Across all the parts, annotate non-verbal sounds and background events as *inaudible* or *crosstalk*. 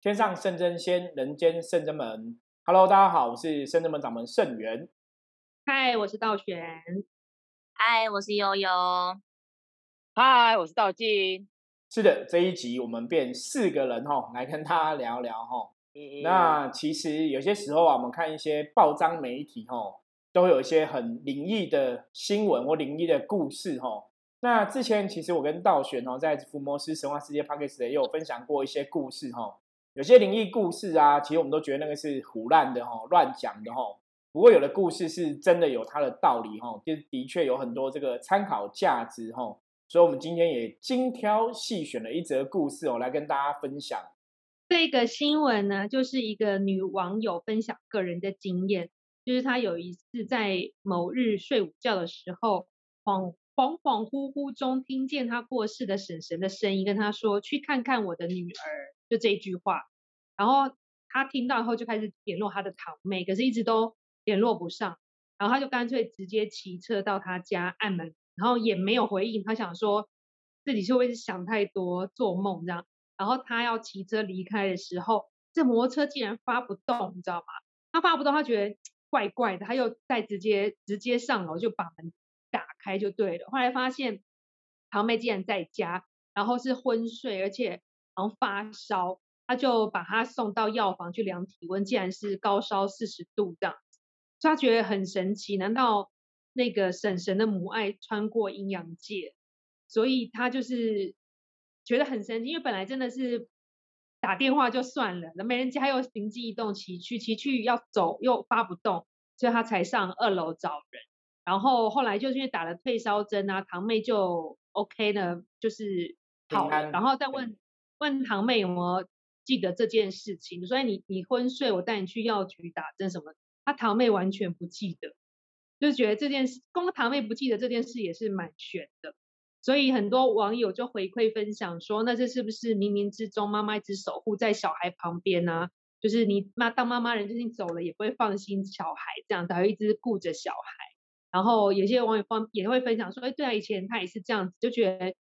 天上圣真仙，人间圣真门。Hello，大家好，我是圣真门掌门圣元。嗨，我是道玄。嗨，我是悠悠。嗨，我是道静。是的，这一集我们变四个人哈，来跟大家聊聊哈。那其实有些时候啊，我们看一些报章媒体哈，都有一些很灵异的新闻或灵异的故事哈。那之前其实我跟道玄哦，在福摩斯神话世界 p a c k a g e 也有分享过一些故事哈。有些灵异故事啊，其实我们都觉得那个是胡乱的哈，乱讲的哈。不过有的故事是真的有它的道理哈，就的确有很多这个参考价值哈。所以，我们今天也精挑细选了一则故事哦，来跟大家分享。这个新闻呢，就是一个女网友分享个人的经验，就是她有一次在某日睡午觉的时候，恍恍恍惚惚中听见她过世的婶婶的声音，跟她说：“去看看我的女儿。”就这一句话，然后他听到以后就开始联络他的堂妹，可是一直都联络不上，然后他就干脆直接骑车到他家按门，然后也没有回应。他想说自己是不是想太多做梦这样，然后他要骑车离开的时候，这摩托车竟然发不动，你知道吗？他发不动，他觉得怪怪的，他又再直接直接上楼就把门打开就对了。后来发现堂妹竟然在家，然后是昏睡，而且。然后发烧，他就把他送到药房去量体温，竟然是高烧四十度这样子，他觉得很神奇。难道那个婶婶的母爱穿过阴阳界？所以他就是觉得很神奇，因为本来真的是打电话就算了，那没人家又灵机一动骑去，骑去要走又发不动，所以他才上二楼找人。然后后来就是因为打了退烧针啊，堂妹就 OK 了，就是好了，然后再问。问堂妹有没有记得这件事情？所以你你昏睡，我带你去药局打针什么？他堂妹完全不记得，就觉得这件事，光堂妹不记得这件事也是蛮悬的。所以很多网友就回馈分享说，那这是不是冥冥之中妈妈一直守护在小孩旁边呢？就是你妈当妈妈人，就是你走了也不会放心小孩，这样才会一直顾着小孩。然后有些网友方也会分享说，哎，对啊，以前他也是这样子，就觉得。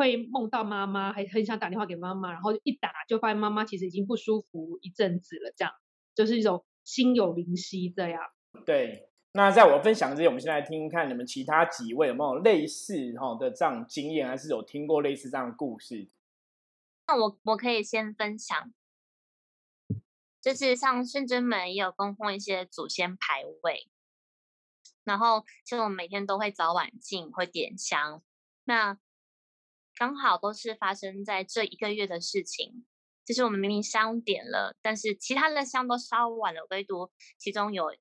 会梦到妈妈，还很想打电话给妈妈，然后一打就发现妈妈其实已经不舒服一阵子了，这样就是一种心有灵犀这样。对，那在我分享之前，我们先来听听看你们其他几位有没有类似哈的这样经验，还是有听过类似这样的故事？那我我可以先分享，就是像圣真门也有供奉一些祖先牌位，然后其实我们每天都会早晚进，会点香，那。刚好都是发生在这一个月的事情，就是我们明明香点了，但是其他的香都烧完了，唯独其中有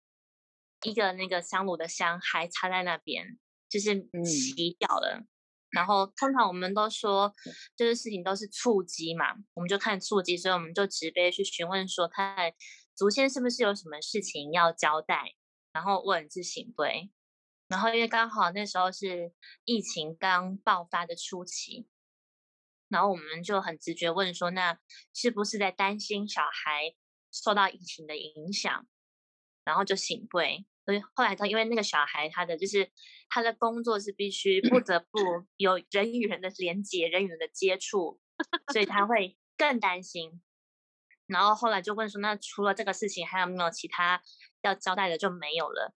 一个那个香炉的香还插在那边，就是熄掉了。然后通常我们都说，就是事情都是触机嘛，我们就看触机，所以我们就直接去询问说，看祖先是不是有什么事情要交代，然后问是行对。然后因为刚好那时候是疫情刚爆发的初期，然后我们就很直觉问说，那是不是在担心小孩受到疫情的影响？然后就醒对，所以后来他因为那个小孩他的就是他的工作是必须不得 *clears throat* 不有人与人的连接、人与人的接触，所以他会更担心。然后后来就问说，那除了这个事情，还有没有其他要交代的？就没有了。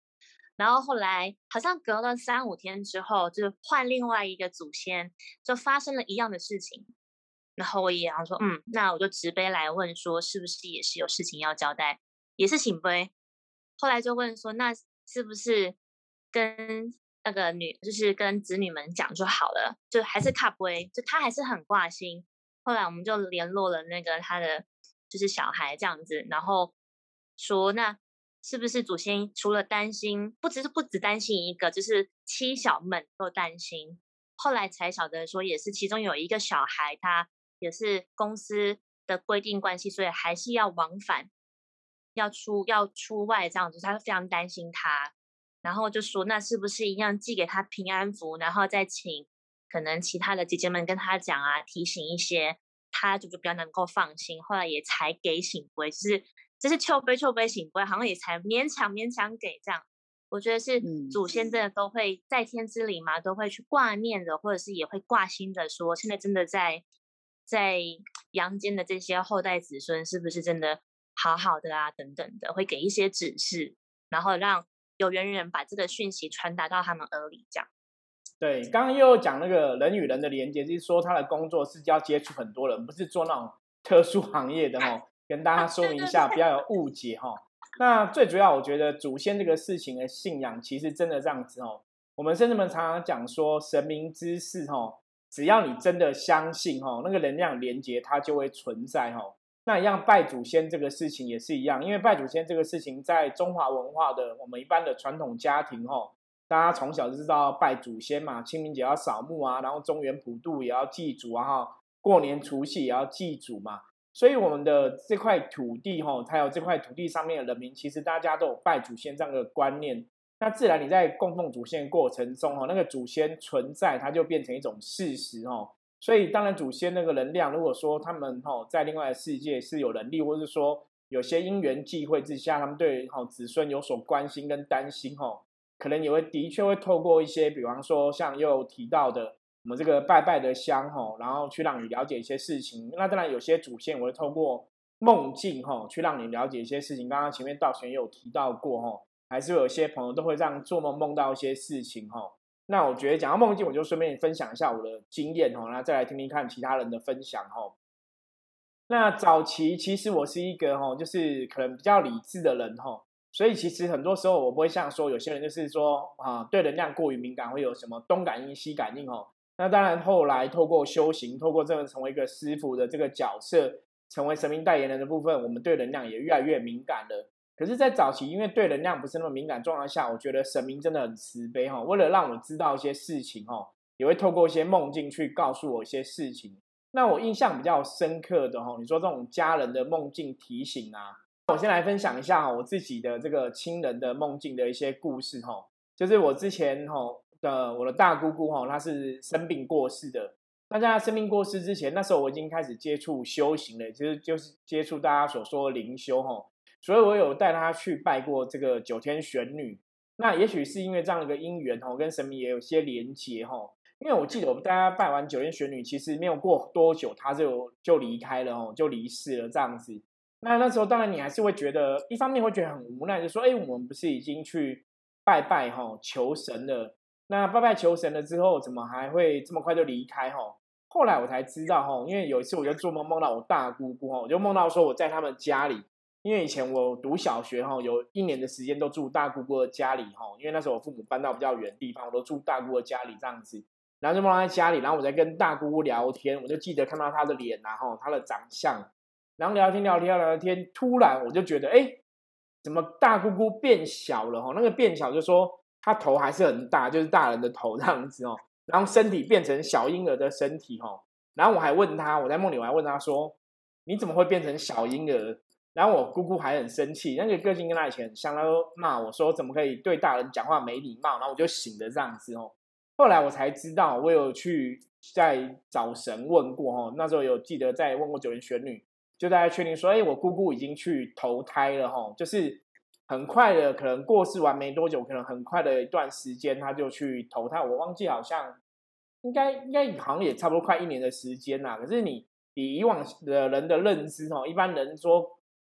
然后后来好像隔了三五天之后，就换另外一个祖先，就发生了一样的事情。然后我也然后说，嗯，那我就直杯来问说，是不是也是有事情要交代，也是请杯。后来就问说，那是不是跟那个女，就是跟子女们讲就好了，就还是卡杯，就他还是很挂心。后来我们就联络了那个他的就是小孩这样子，然后说那。是不是祖先除了担心，不只是不只担心一个，就是妻小们都担心。后来才晓得说，也是其中有一个小孩，他也是公司的规定关系，所以还是要往返，要出要出外这样子，他非常担心他。然后就说，那是不是一样寄给他平安符，然后再请可能其他的姐姐们跟他讲啊，提醒一些，他就就比较能够放心。后来也才给醒回，就是。就是秋杯秋杯醒杯，好像也才勉强勉强给这样。我觉得是祖先真的都会在天之灵嘛，都会去挂念的，或者是也会挂心的，说现在真的在在阳间的这些后代子孙是不是真的好好的啊？等等的，会给一些指示，然后让有缘人把这个讯息传达到他们耳里，这样。对，刚刚又讲那个人与人的连接，就是说他的工作是要接触很多人，不是做那种特殊行业的哈。跟大家说明一下，不要有 *laughs* 误解哈。那最主要，我觉得祖先这个事情的信仰，其实真的这样子哦。我们甚至们常常讲说，神明之事哈，只要你真的相信哈，那个能量连接它就会存在哈。那一样拜祖先这个事情也是一样，因为拜祖先这个事情在中华文化的我们一般的传统家庭哈。大家从小就知道拜祖先嘛，清明节要扫墓啊，然后中元普渡也要祭祖啊，哈，过年除夕也要祭祖嘛。所以我们的这块土地，哈，还有这块土地上面的人民，其实大家都有拜祖先这样的观念。那自然你在供奉祖先过程中，哈，那个祖先存在，它就变成一种事实，哈。所以当然祖先那个能量，如果说他们，哈，在另外的世界是有能力，或者是说有些因缘际会之下，他们对，哈，子孙有所关心跟担心，哈。可能也会的确会透过一些，比方说像又提到的，我们这个拜拜的香吼，然后去让你了解一些事情。那当然有些主线我会透过梦境吼，去让你了解一些事情。刚刚前面道玄有提到过吼，还是有些朋友都会这样做梦梦到一些事情吼。那我觉得讲到梦境，我就顺便分享一下我的经验吼，那再来听听看其他人的分享吼。那早期其实我是一个吼，就是可能比较理智的人吼。所以其实很多时候我不会像说有些人就是说啊对能量过于敏感会有什么东感应西感应哦。那当然后来透过修行，透过这个成为一个师傅的这个角色，成为神明代言人的部分，我们对能量也越来越敏感了。可是，在早期因为对能量不是那么敏感状况下，我觉得神明真的很慈悲哈，为了让我知道一些事情哈，也会透过一些梦境去告诉我一些事情。那我印象比较深刻的哈，你说这种家人的梦境提醒啊。我先来分享一下哈，我自己的这个亲人的梦境的一些故事哈。就是我之前哈的我的大姑姑哈，她是生病过世的。那在她生病过世之前，那时候我已经开始接触修行了，其实就是接触大家所说的灵修哈。所以我有带她去拜过这个九天玄女。那也许是因为这样的一个因缘哈，跟神明也有些连结哈。因为我记得我们大家拜完九天玄女，其实没有过多久，她就就离开了哦，就离世了这样子。那那时候当然你还是会觉得，一方面会觉得很无奈，就说：哎，我们不是已经去拜拜哈求神了？那拜拜求神了之后，怎么还会这么快就离开哈？后来我才知道哈，因为有一次我就做梦梦到我大姑姑哈，我就梦到说我在他们家里，因为以前我读小学哈，有一年的时间都住大姑姑的家里哈，因为那时候我父母搬到比较远的地方，我都住大姑姑家里这样子，然后就梦到在家里，然后我在跟大姑姑聊天，我就记得看到她的脸然后她的长相。然后聊天聊天聊天，突然我就觉得，哎，怎么大姑姑变小了哈？那个变小就说他头还是很大，就是大人的头这样子哦。然后身体变成小婴儿的身体哦。然后我还问他，我在梦里我还问他说，你怎么会变成小婴儿？然后我姑姑还很生气，那个个性跟他以前很像，他都骂我说怎么可以对大人讲话没礼貌。然后我就醒了这样子哦。后来我才知道，我有去在找神问过哦。那时候有记得在问过九元玄女。就大家确定说，哎，我姑姑已经去投胎了哦，就是很快的，可能过世完没多久，可能很快的一段时间，他就去投胎。我忘记好像应该应该好像也差不多快一年的时间啦。可是你以以往的人的认知哦，一般人说，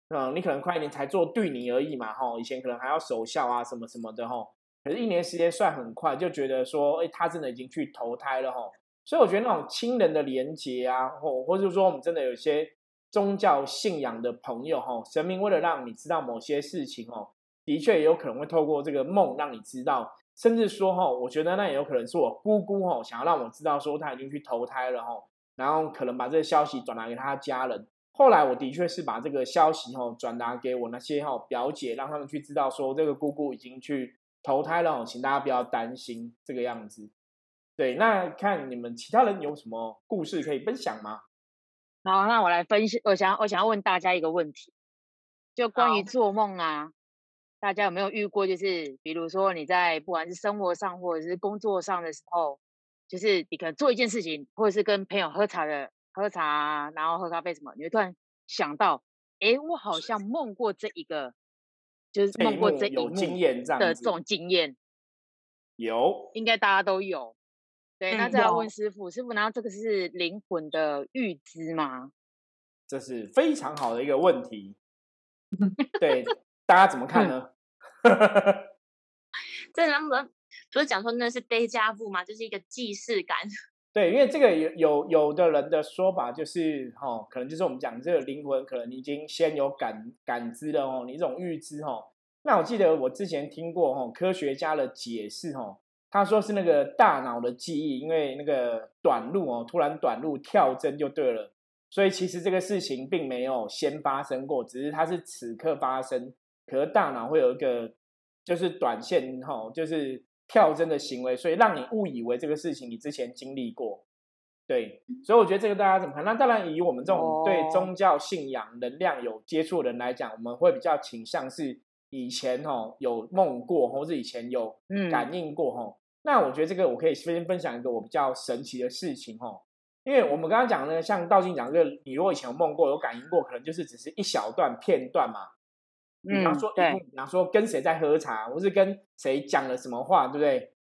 嗯，你可能快一年才做对你而已嘛哈，以前可能还要守孝啊什么什么的哈。可是，一年时间算很快，就觉得说，哎，他真的已经去投胎了哈。所以我觉得那种亲人的连结啊，或或者说我们真的有些。宗教信仰的朋友，哈，神明为了让你知道某些事情，哦，的确也有可能会透过这个梦让你知道，甚至说，哈，我觉得那也有可能是我姑姑，哈，想要让我知道说他已经去投胎了，哈，然后可能把这个消息转达给他家人。后来我的确是把这个消息，哈，转达给我那些哈表姐，让他们去知道说这个姑姑已经去投胎了，请大家不要担心这个样子。对，那看你们其他人有什么故事可以分享吗？好，那我来分析。我想，我想要问大家一个问题，就关于做梦啊，大家有没有遇过？就是比如说你在不管是生活上或者是工作上的时候，就是你可能做一件事情，或者是跟朋友喝茶的喝茶，然后喝咖啡什么，你会突然想到，哎，我好像梦过这一个，就是梦过这一幕经验的这种经验，有，应该大家都有。对，那嗯再来有问师傅，师傅，然后这个是灵魂的预知吗？*laughs* 这是非常好的一个问题。*laughs* 对，大家怎么看呢？这两个不是讲说那是 deja vu 吗？就是一个既视感。*laughs* 对，因为这个有有有的人的说法就是，哦，可能就是我们讲这个灵魂，可能已经先有感感知了哦，你这种预知哦。那我记得我之前听过哦，科学家的解释哦，他说是那个大脑的记忆，因为那个短路哦，突然短路跳针就对了，所以其实这个事情并没有先发生过，只是它是此刻发生，可是大脑会有一个就是短线哈、就是跳针的行为，所以让你误以为这个事情你之前经历过。对，所以我觉得这个大家怎么看？那当然，以我们这种对哦宗教信仰、能量有接触的人来讲，我们会比较倾向是以前哦有梦过，或是以前有嗯感应过哈、那我觉得这个我可以先分享一个我比较神奇的事情哈、因为我们刚刚讲呢，像道静讲这个，你如果以前有梦过、有感应过，可能就是只是一小段片段嘛。比方说，比方说跟谁在喝茶，或是跟谁讲了什么话，对不对？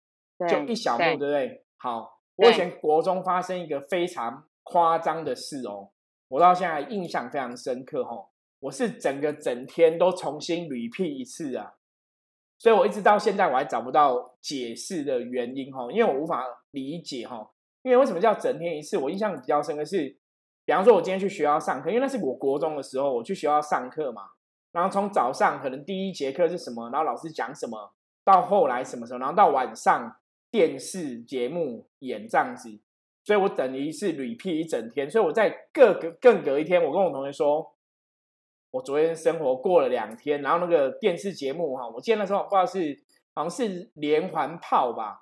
就一小幕，对对不对？好，我以前国中发生一个非常夸张的事哦，我到现在印象非常深刻哦。我是整个整天都重新屡屁一次啊，所以我一直到现在我还找不到解释的原因哦，因为我无法理解哈。因为为什么叫整天一次？我印象比较深的是，比方说我今天去学校上课，因为那是我国中的时候，我去学校上课嘛，然后从早上可能第一节课是什么，然后老师讲什么，到后来什么时候，然后到晚上电视节目演这样子，所以我等于是屡屁一整天，所以我在各个更隔一天，我跟我同学说，我昨天生活过了两天，然后那个电视节目哈，我记得那时候不知道是好像是连环炮吧，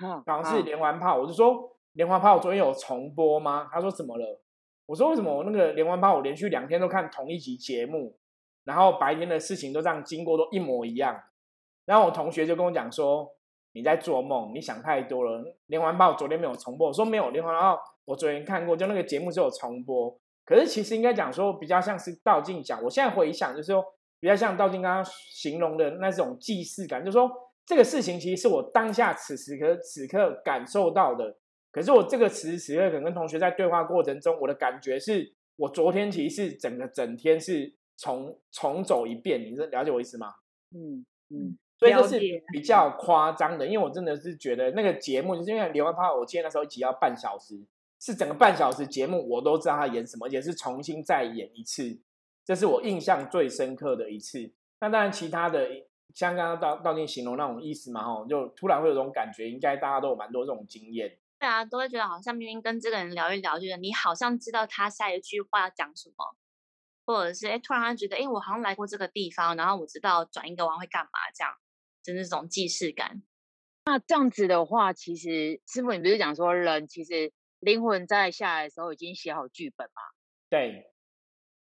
嗯好像是嗯连环炮，我就说连环炮昨天有重播吗？他说怎么了？我说为什么我那个连环炮我连续两天都看同一集节目，然后白天的事情都这样经过都一模一样。然后我同学就跟我讲说你在做梦，你想太多了。连环炮昨天没有重播，我说没有连环炮，我昨天看过，就那个节目是有重播。可是其实应该讲说比较像是道静讲，我现在回想就是说比较像道静刚刚形容的那种既视感，就是说这个事情其实是我当下此时刻此刻感受到的。可是我这个此时此刻可能跟同学在对话过程中，我的感觉是我昨天其实是整个整天是重重走一遍，你了解我意思吗？嗯嗯所以这是比较夸张的，因为我真的是觉得那个节目，就是因为《连环炮》，我记得那时候一集要半小时，是整个半小时节目，我都知道他演什么，也是重新再演一次，这是我印象最深刻的一次。那当然，其他的像刚刚道道静形容那种意思嘛，吼，就突然会有种感觉，应该大家都有蛮多这种经验。对啊，都会觉得好像明明跟这个人聊一聊，觉得你好像知道他下一句话要讲什么，或者是哎，突然觉得哎，我好像来过这个地方，然后我知道转一个弯会干嘛，这样，就是这种既视感。那这样子的话，其实师傅你不是讲说人其实灵魂在下来的时候已经写好剧本嘛？对，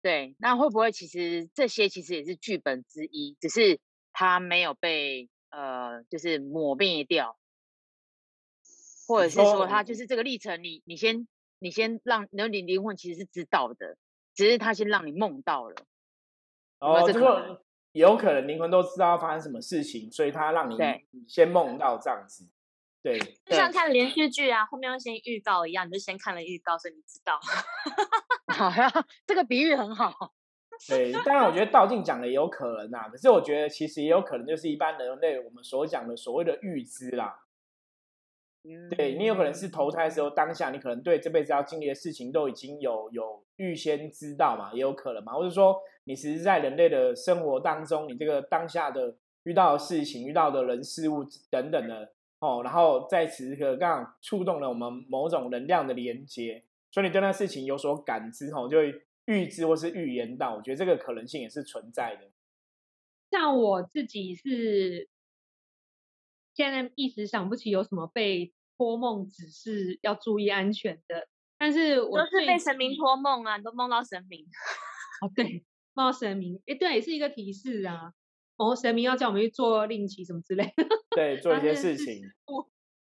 对，那会不会其实这些其实也是剧本之一，只是它没有被呃就是抹灭掉，或者是说说它就是这个历程你，你先你先让然后你灵魂其实是知道的，只是它先让你梦到了。哦，这可能有可能灵魂都知道发生什么事情，所以他让你对先梦到这样子。对，就像看连续剧啊，后面要先预告一样，你就先看了预告，所以你知道。*laughs* 好呀，这个比喻很好。*laughs* 对，当然我觉得道静讲的也有可能啊，可是我觉得其实也有可能就是一般人类我们所讲的所谓的预知啦。对你有可能是投胎的时候当下，你可能对这辈子要经历的事情都已经有有预先知道嘛，也有可能嘛，或者说你其实在人类的生活当中，你这个当下的遇到的事情、遇到的人事物等等的哦，然后在此刻刚好触动了我们某种能量的连接，所以你对那事情有所感知哦，就会预知或是预言到，我觉得这个可能性也是存在的。像我自己是现在一时想不起有什么被托梦指示要注意安全的，但是我都是被神明近托梦啊，都梦到神明。哦，对，梦到神明，哎，对，是一个提示啊。哦，神明要叫我们去做令旗什么之类的，*laughs* 对，做一些事情，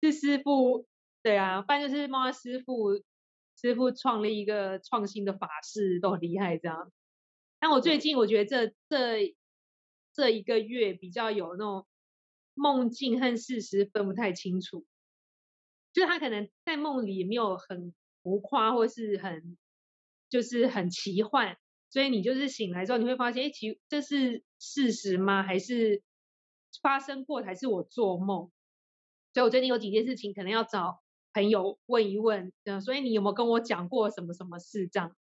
是师傅，对啊，反正就是梦到师傅，师傅创立一个创新的法式，都很厉害这样。但我最近我觉得这这这一个月比较有那种梦境和事实分不太清楚，就是他可能在梦里没有很浮夸或是很就是很奇幻，所以你就是醒来之后你会发现，哎，其这是事实吗？还是发生过？还是我做梦？所以我最近有几件事情可能要找朋友问一问，嗯，所以你有没有跟我讲过什么什么事？这样，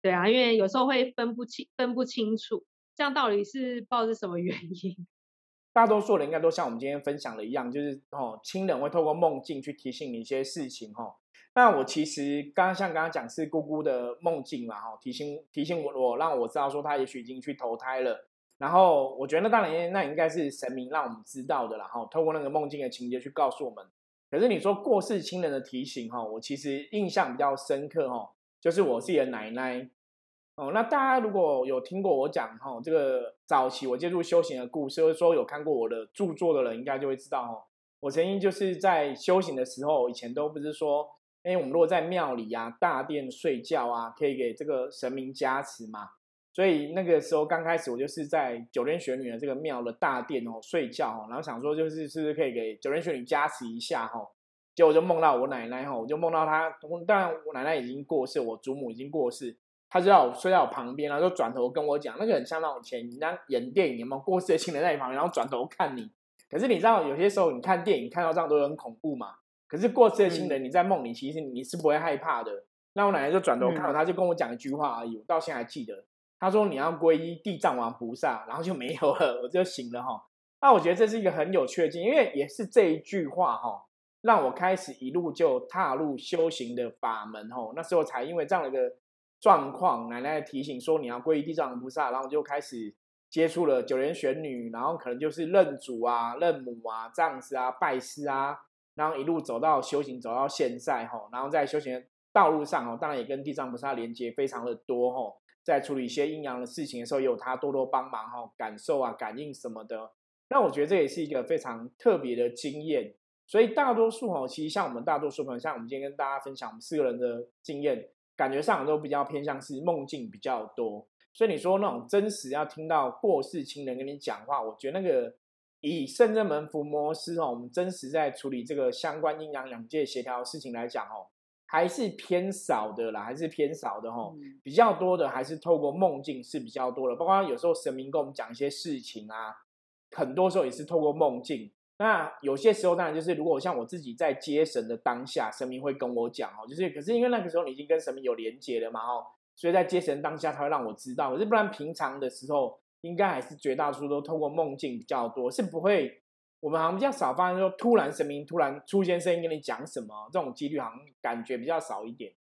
对啊，因为有时候会分不清分不清楚，这样到底是不知道是什么原因。*laughs* 大多数人应该都像我们今天分享的一样，就是哦，亲人会透过梦境去提醒你一些事情哈。那我其实刚刚像刚刚讲是姑姑的梦境嘛哈，提醒提醒我我让我知道说她也许已经去投胎了。然后我觉得那当然那应该是神明让我们知道的，然后透过那个梦境的情节去告诉我们。可是你说过世亲人的提醒哈，我其实印象比较深刻哈，就是我自己的奶奶。哦，那大家如果有听过我讲哈，这个早期我接触修行的故事，或者说有看过我的著作的人，应该就会知道哦。我曾经就是在修行的时候，以前都不是说，哎，我们如果在庙里啊、大殿睡觉啊，可以给这个神明加持嘛。所以那个时候刚开始，我就是在九天玄女的这个庙的大殿哦睡觉哦，然后想说就是是不是可以给九天玄女加持一下哈。结果就梦到我奶奶哈，我就梦到她，当然我奶奶已经过世，我祖母已经过世。她就在我睡在我旁边，然后就转头跟我讲，那个很像那种前你那演电影有没有过世的亲人在你旁边，然后转头看你。可是你知道有些时候你看电影看到这样都很恐怖嘛？可是过世的亲人你在梦里其实你是不会害怕的。那我奶奶就转头看我，他就跟我讲一句话而已，我到现在还记得。她说你要皈依地藏王菩萨，然后就没有了，我就醒了哈。那我觉得这是一个很有趣的经因为也是这一句话哈，让我开始一路就踏入修行的法门哈。那时候才因为这样的一个。状况，奶奶提醒说你要皈依地藏王菩萨，然后就开始接触了九莲玄女，然后可能就是认祖啊、认母啊这样子啊、拜师啊，然后一路走到修行，走到现在哈，然后在修行道路上哦，当然也跟地藏菩萨连接非常的多哈，在处理一些阴阳的事情的时候，也有他多多帮忙哈，感受啊、感应什么的，那我觉得这也是一个非常特别的经验。所以大多数哦，其实像我们大多数朋友，像我们今天跟大家分享我们四个人的经验。感觉上都比较偏向是梦境比较多，所以你说那种真实要听到过世亲人跟你讲话，我觉得那个以圣正门伏魔师哦，我们真实在处理这个相关阴阳两界协调的事情来讲哦，还是偏少的啦，还是偏少的哈，比较多的还是透过梦境是比较多的，包括有时候神明跟我们讲一些事情啊，很多时候也是透过梦境。那有些时候当然就是，如果像我自己在接神的当下，神明会跟我讲哦，就是可是因为那个时候你已经跟神明有连接了嘛哦，所以在接神当下他会让我知道，可是不然平常的时候应该还是绝大多数都透过梦境比较多，是不会，我们好像比较少发生说突然神明突然出现声音跟你讲什么这种几率好像感觉比较少一点。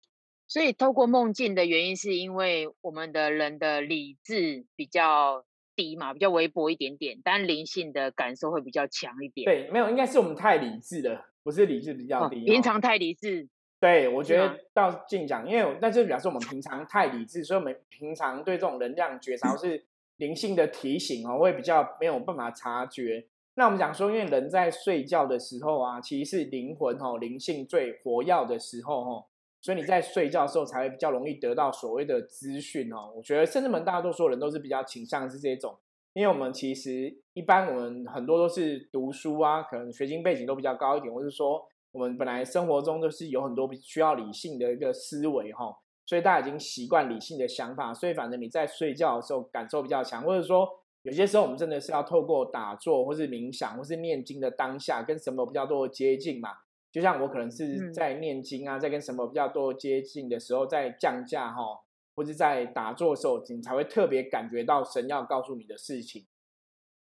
所以透过梦境的原因是因为我们的人的理智比较。低嘛，比较微薄一点点，但灵性的感受会比较强一点。对，没有，应该是我们太理智了，不是理智比较低。平常太理智。对，我觉得到进讲，因为那就表示我们平常太理智，所以我们平常对这种能量觉察是灵性的提醒哦，会比较没有办法察觉。那我们讲说，因为人在睡觉的时候啊，其实是灵魂哦灵性最活跃的时候哦。所以你在睡觉的时候才会比较容易得到所谓的资讯哦。我觉得甚至们大多数人都是比较倾向是这种，因为我们其实一般我们很多都是读书啊，可能学经背景都比较高一点，或是说我们本来生活中都是有很多需要理性的一个思维哈，所以大家已经习惯理性的想法，所以反正你在睡觉的时候感受比较强，或者说有些时候我们真的是要透过打坐或是冥想或是念经的当下，跟什么比较多的接近嘛。就像我可能是在念经啊，在跟什么比较多接近的时候，在降价哈，或是在打坐的时候，你才会特别感觉到神要告诉你的事情。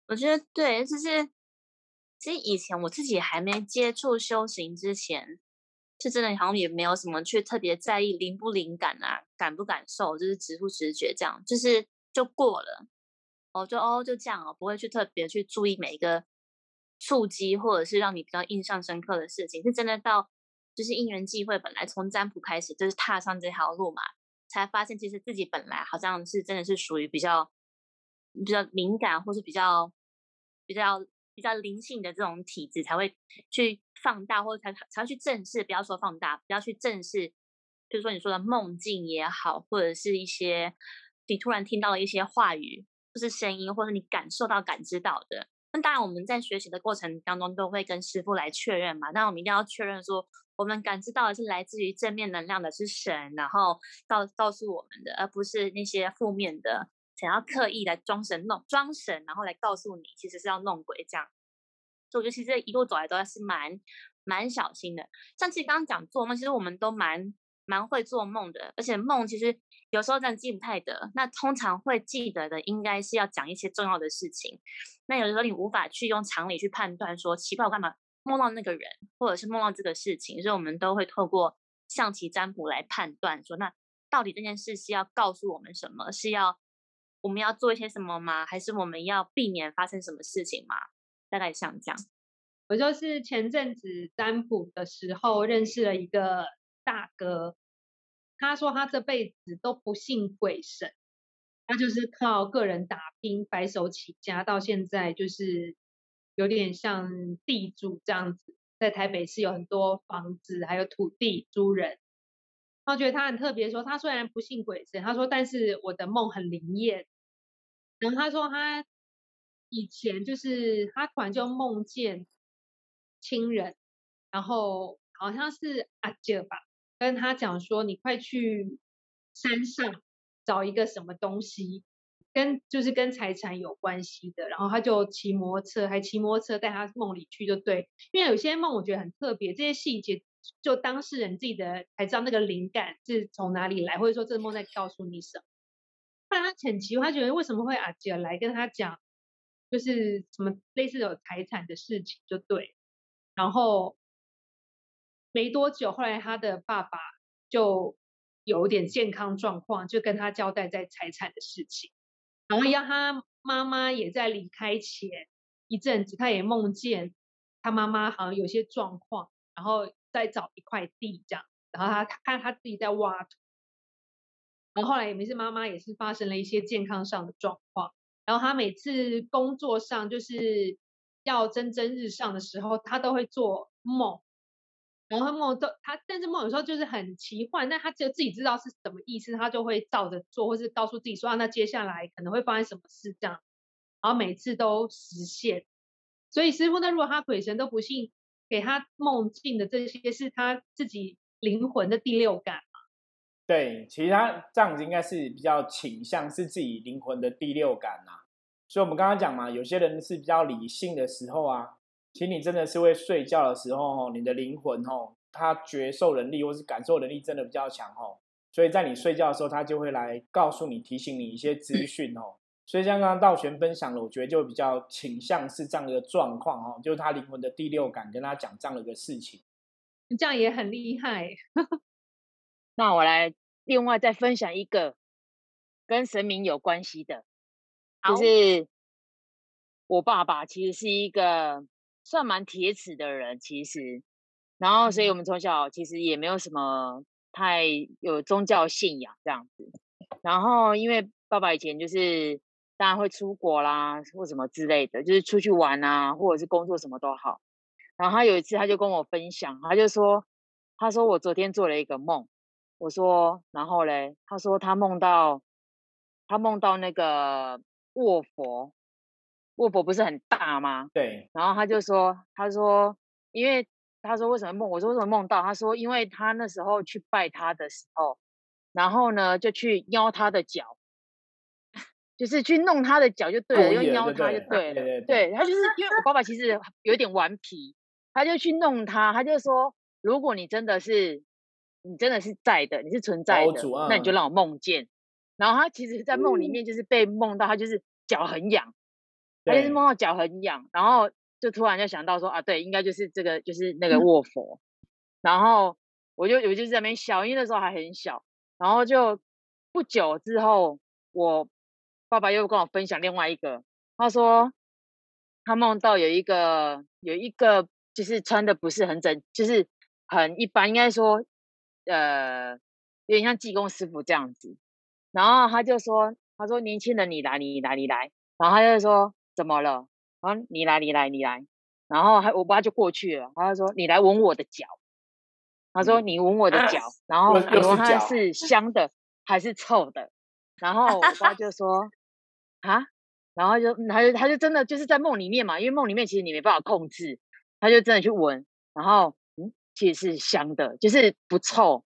我觉得对，就是其实以前我自己还没接触修行之前，就真的好像也没有什么去特别在意灵不灵感啊，感不感受，就是直不直觉这样，就是就过了。哦，就哦就这样哦，不会去特别去注意每一个。触及或者是让你比较印象深刻的事情，是真的到就是因缘际会，本来从占卜开始就是踏上这条路嘛，才发现其实自己本来好像是真的是属于比较比较敏感或是比较比较比较灵性的这种体质，才会去放大或者才才会去正视，不要说放大，不要去正视，比如说你说的梦境也好，或者是一些你突然听到了一些话语或是声音，或者你感受到感知到的。那当然我们在学习的过程当中都会跟师傅来确认嘛。那我们一定要确认说，我们感知到的是来自于正面能量的是神，然后告告诉我们的，而不是那些负面的，想要刻意来装神弄装神，然后来告诉你其实是要弄鬼这样。所以我觉得其实一路走来都是蛮蛮小心的。像其实刚刚讲做梦，其实我们都蛮蛮会做梦的，而且梦其实有时候真的记不太得。那通常会记得的，应该是要讲一些重要的事情。那有的时候你无法去用常理去判断，说奇怪我干嘛梦到那个人，或者是梦到这个事情，所以我们都会透过象棋占卜来判断，说那到底这件事是要告诉我们什么？是要我们要做一些什么吗？还是我们要避免发生什么事情吗？大概像这样。我就是前阵子占卜的时候认识了一个大哥，他说他这辈子都不信鬼神，他就是靠个人打拼白手起家，到现在就是有点像地主这样子，在台北市有很多房子还有土地租人。他觉得他很特别，说他虽然不信鬼神，他说但是我的梦很灵验。然后他说他。以前就是他突然就梦见亲人，然后好像是阿姐吧，跟他讲说你快去山上找一个什么东西，跟就是跟财产有关系的，然后他就骑摩托车，还骑摩托车带他梦里去就对，因为有些梦我觉得很特别，这些细节就当事人自己的才知道那个灵感是从哪里来，或者说这个梦在告诉你什么。后来他很奇怪，他觉得为什么会阿姐来跟他讲？就是什么类似有财产的事情就对，然后没多久，后来他的爸爸就有点健康状况，就跟他交代在财产的事情，然后要他妈妈也在离开前一阵子，他也梦见他妈妈好像有些状况，然后再找一块地这样，然后他看他自己在挖土，然后后来也没事，妈妈也是发生了一些健康上的状况。然后他每次工作上就是要蒸蒸日上的时候，他都会做梦，然后梦都他，但是梦有时候就是很奇幻，但他只有自己知道是什么意思，他就会照着做，或是告诉自己说啊，那接下来可能会发生什么事这样，然后每次都实现。所以师傅呢，如果他鬼神都不信，给他梦境的这些是他自己灵魂的第六感。对，其实他这样子应该是比较倾向是自己灵魂的第六感呐。所以，我们刚刚讲嘛，有些人是比较理性的时候啊，其实你真的是会睡觉的时候，你的灵魂哦，它觉受能力或是感受能力真的比较强哦。所以在你睡觉的时候，他就会来告诉你、提醒你一些资讯哦。所以像刚刚道玄分享了，我觉得就比较倾向是这样的一个状况哦，就是他灵魂的第六感跟他讲这样的一个事情，这样也很厉害。那我来另外再分享一个跟神明有关系的，就是我爸爸其实是一个算蛮铁齿的人，其实，然后所以我们从小其实也没有什么太有宗教信仰这样子，然后因为爸爸以前就是当然会出国啦或什么之类的，就是出去玩啊或者是工作什么都好，然后他有一次他就跟我分享，他就说，他说我昨天做了一个梦。我说，然后嘞，他说他梦到，他梦到那个卧佛，卧佛不是很大吗？对。然后他就说，他说，因为他说为什么梦？我说为什么梦到？他说，因为他那时候去拜他的时候，然后呢就去邀他的脚，就是去弄他的脚就对了，又邀他就对了。对，他就是因为我爸爸其实有点顽皮，他就去弄他，他就说，如果你真的是。你真的是在的，你是存在的，那你就让我梦见。然后他其实，在梦里面就是被梦到，他就是脚很痒，他就是梦到脚很痒，然后就突然就想到说啊，对，应该就是这个，就是那个卧佛。然后我就我就在那边笑，因为那时候还很小。然后就不久之后，我爸爸又跟我分享另外一个，他说他梦到有一个有一个就是穿的不是很整，就是很一般，应该说。呃，有点像技工师傅这样子，然后他就说：“他说年轻人，你来，你来，你来。”然后他就说：“怎么了？”然后你来，你来，你来。然后还我爸就过去了，他就说：“你来闻我的脚。”他说：“你闻我的脚。*laughs* ”然后闻它是香的还是臭的？然后我爸就说：“啊，然后就他就他就真的就是在梦里面嘛，因为梦里面其实你没办法控制，他就真的去闻，然后嗯，其实是香的，就是不臭。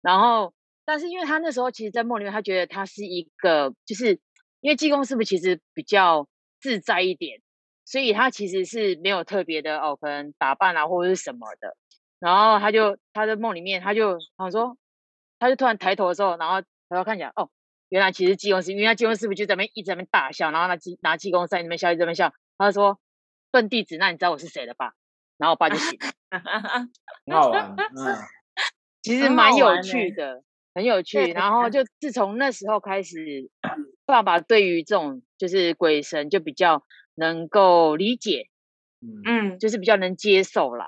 然后，但是因为他那时候其实，在梦里面，他觉得他是一个，就是因为济公师傅其实比较自在一点，所以他其实是没有特别的哦，可能打扮啊或者是什么的。然后他就他在梦里面，他就想说，他就突然抬头的时候，然后抬头看起来，哦，原来其实济公师，因为他济公师傅就在那边一直在那边大笑，然后拿济拿济公在那边笑，一直在那边笑。他就说：“笨弟子，那你知道我是谁了吧？”然后我爸就 *laughs* 醒了，*laughs* 很好玩，嗯。其实蛮有趣的，很有趣。然后就自从那时候开始，爸爸对于这种就是鬼神就比较能够理解，嗯，就是比较能接受啦。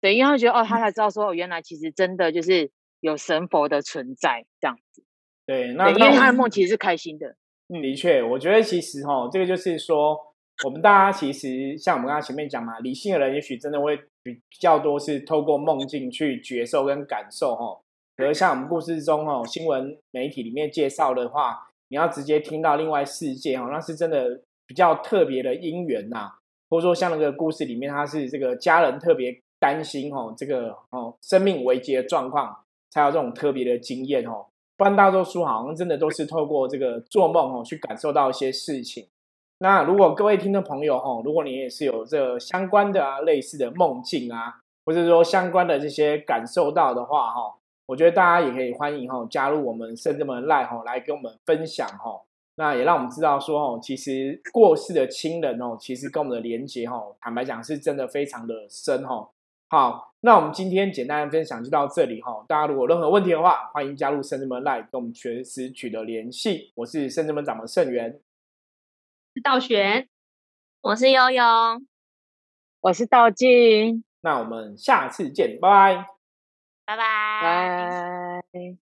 对，因为他觉得哦，他才知道说，原来其实真的就是有神佛的存在这样子。对，那因为他的梦其实是开心的。嗯，的确，我觉得其实哈，这个就是说，我们大家其实像我们刚刚前面讲嘛，理性的人也许真的会。比较多是透过梦境去觉受跟感受哈，而像我们故事中哦，新闻媒体里面介绍的话，你要直接听到另外世界哦，那是真的比较特别的因缘呐，或者说像那个故事里面，他是这个家人特别担心哦，这个哦生命危机的状况，才有这种特别的经验哦，不然大多数好像真的都是透过这个做梦哦去感受到一些事情。那如果各位听众朋友哈，如果你也是有这相关的啊类似的梦境啊，或者说相关的这些感受到的话哈，我觉得大家也可以欢迎哈加入我们圣智门赖哈来跟我们分享哈。那也让我们知道说哦，其实过世的亲人哦，其实跟我们的连接哈，坦白讲是真的非常的深哈。好，那我们今天简单的分享就到这里哈。大家如果任何问题的话，欢迎加入圣智门赖跟我们随时取得联系。我是圣智门掌门圣元。道玄，我是悠悠，我是道静，那我们下次见，拜拜，拜拜，拜。